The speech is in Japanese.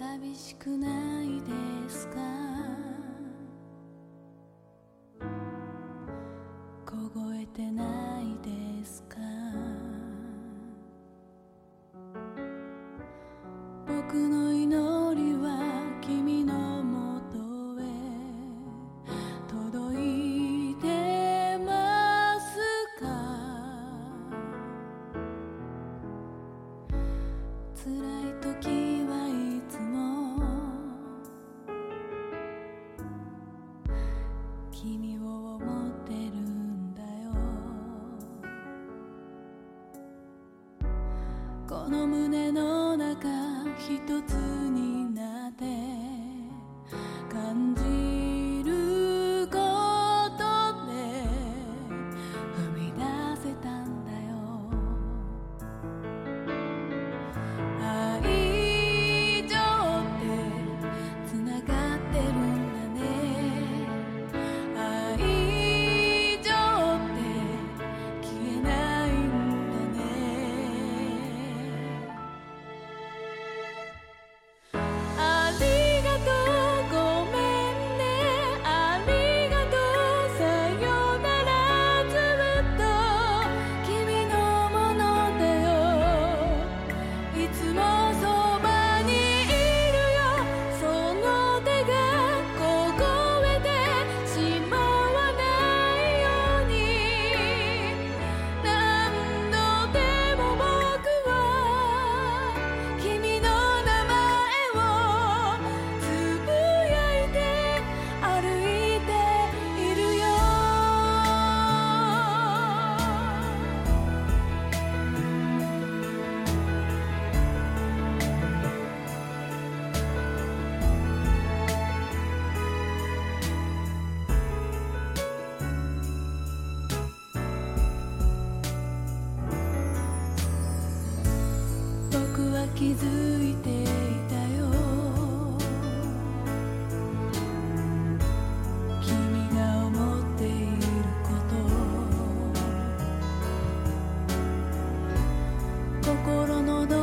寂しくないですか？凍えてないですか？僕の命 on and. 心のど